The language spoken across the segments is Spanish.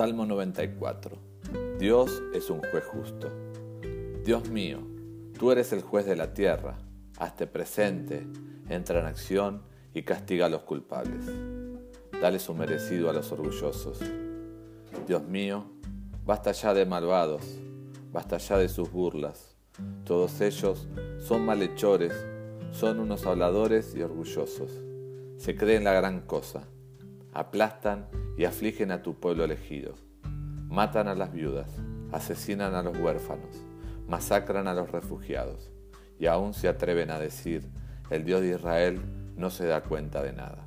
Salmo 94. Dios es un juez justo. Dios mío, tú eres el juez de la tierra. Hazte presente, entra en acción y castiga a los culpables. Dale su merecido a los orgullosos. Dios mío, basta ya de malvados, basta ya de sus burlas. Todos ellos son malhechores, son unos habladores y orgullosos. Se creen la gran cosa aplastan y afligen a tu pueblo elegido. Matan a las viudas, asesinan a los huérfanos, masacran a los refugiados, y aún se atreven a decir, el Dios de Israel no se da cuenta de nada.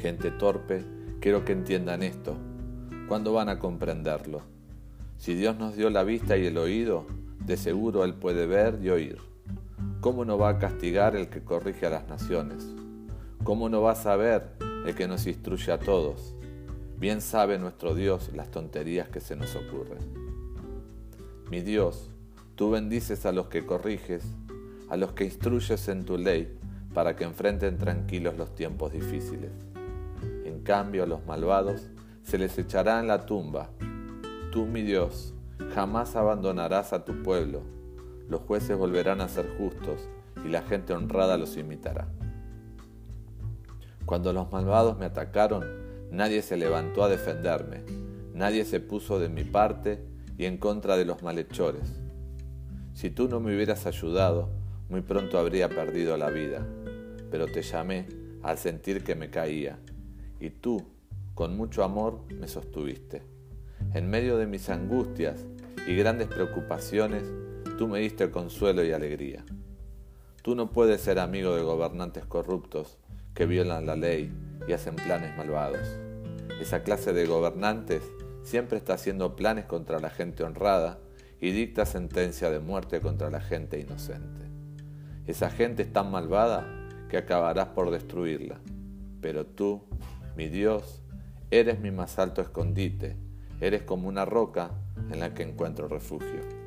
Gente torpe, quiero que entiendan esto. ¿Cuándo van a comprenderlo? Si Dios nos dio la vista y el oído, de seguro Él puede ver y oír. ¿Cómo no va a castigar el que corrige a las naciones? ¿Cómo no va a saber el que nos instruye a todos. Bien sabe nuestro Dios las tonterías que se nos ocurren. Mi Dios, tú bendices a los que corriges, a los que instruyes en tu ley, para que enfrenten tranquilos los tiempos difíciles. En cambio, a los malvados se les echará en la tumba. Tú, mi Dios, jamás abandonarás a tu pueblo. Los jueces volverán a ser justos y la gente honrada los imitará. Cuando los malvados me atacaron, nadie se levantó a defenderme, nadie se puso de mi parte y en contra de los malhechores. Si tú no me hubieras ayudado, muy pronto habría perdido la vida, pero te llamé al sentir que me caía, y tú, con mucho amor, me sostuviste. En medio de mis angustias y grandes preocupaciones, tú me diste consuelo y alegría. Tú no puedes ser amigo de gobernantes corruptos, que violan la ley y hacen planes malvados. Esa clase de gobernantes siempre está haciendo planes contra la gente honrada y dicta sentencia de muerte contra la gente inocente. Esa gente es tan malvada que acabarás por destruirla. Pero tú, mi Dios, eres mi más alto escondite, eres como una roca en la que encuentro refugio.